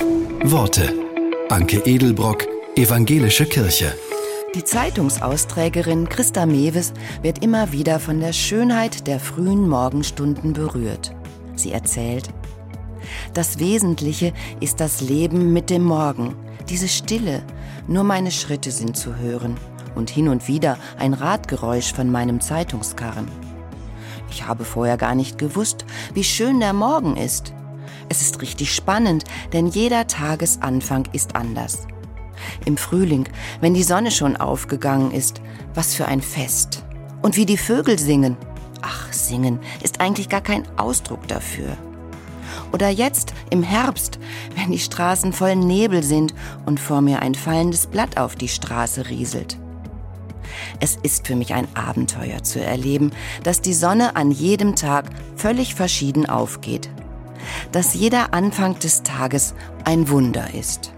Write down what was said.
Worte. Anke Edelbrock, Evangelische Kirche. Die Zeitungsausträgerin Christa Mewes wird immer wieder von der Schönheit der frühen Morgenstunden berührt. Sie erzählt, das Wesentliche ist das Leben mit dem Morgen, diese Stille, nur meine Schritte sind zu hören und hin und wieder ein Radgeräusch von meinem Zeitungskarren. Ich habe vorher gar nicht gewusst, wie schön der Morgen ist. Es ist richtig spannend, denn jeder Tagesanfang ist anders. Im Frühling, wenn die Sonne schon aufgegangen ist, was für ein Fest. Und wie die Vögel singen. Ach, singen ist eigentlich gar kein Ausdruck dafür. Oder jetzt im Herbst, wenn die Straßen voll Nebel sind und vor mir ein fallendes Blatt auf die Straße rieselt. Es ist für mich ein Abenteuer zu erleben, dass die Sonne an jedem Tag völlig verschieden aufgeht. Dass jeder Anfang des Tages ein Wunder ist.